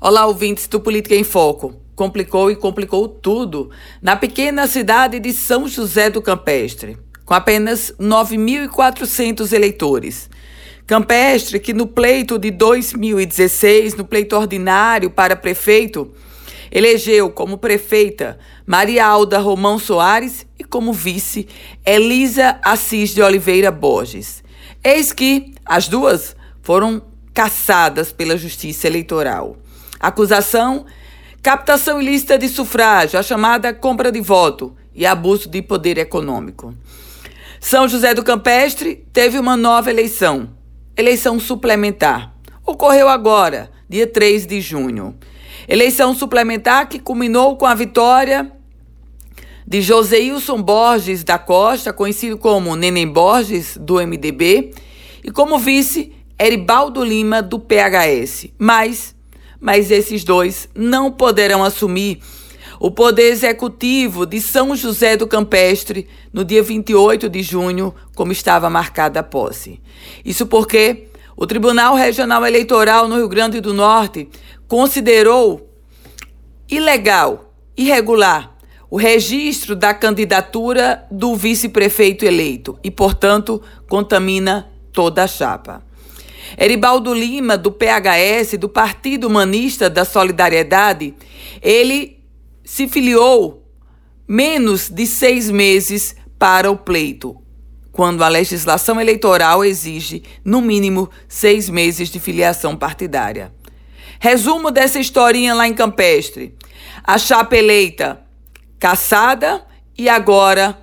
Olá, ouvintes do Política em Foco. Complicou e complicou tudo na pequena cidade de São José do Campestre, com apenas 9.400 eleitores. Campestre, que no pleito de 2016, no pleito ordinário para prefeito, elegeu como prefeita Maria Alda Romão Soares e como vice Elisa Assis de Oliveira Borges. Eis que as duas foram caçadas pela Justiça Eleitoral. Acusação: captação ilícita de sufrágio, a chamada compra de voto e abuso de poder econômico. São José do Campestre teve uma nova eleição, eleição suplementar. Ocorreu agora, dia 3 de junho. Eleição suplementar que culminou com a vitória de Joseilson Borges da Costa, conhecido como Neném Borges, do MDB, e como vice, Eribaldo Lima, do PHS. Mas mas esses dois não poderão assumir o poder executivo de São José do Campestre no dia 28 de junho, como estava marcada a posse. Isso porque o Tribunal Regional Eleitoral no Rio Grande do Norte considerou ilegal, irregular, o registro da candidatura do vice-prefeito eleito e, portanto, contamina toda a chapa. Eribaldo Lima, do PHS, do Partido Humanista da Solidariedade, ele se filiou menos de seis meses para o pleito, quando a legislação eleitoral exige, no mínimo, seis meses de filiação partidária. Resumo dessa historinha lá em Campestre. A chapa eleita caçada e agora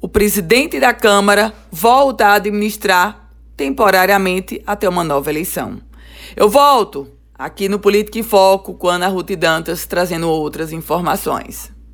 o presidente da Câmara volta a administrar temporariamente até uma nova eleição. Eu volto aqui no Política em Foco com Ana Ruth Dantas trazendo outras informações.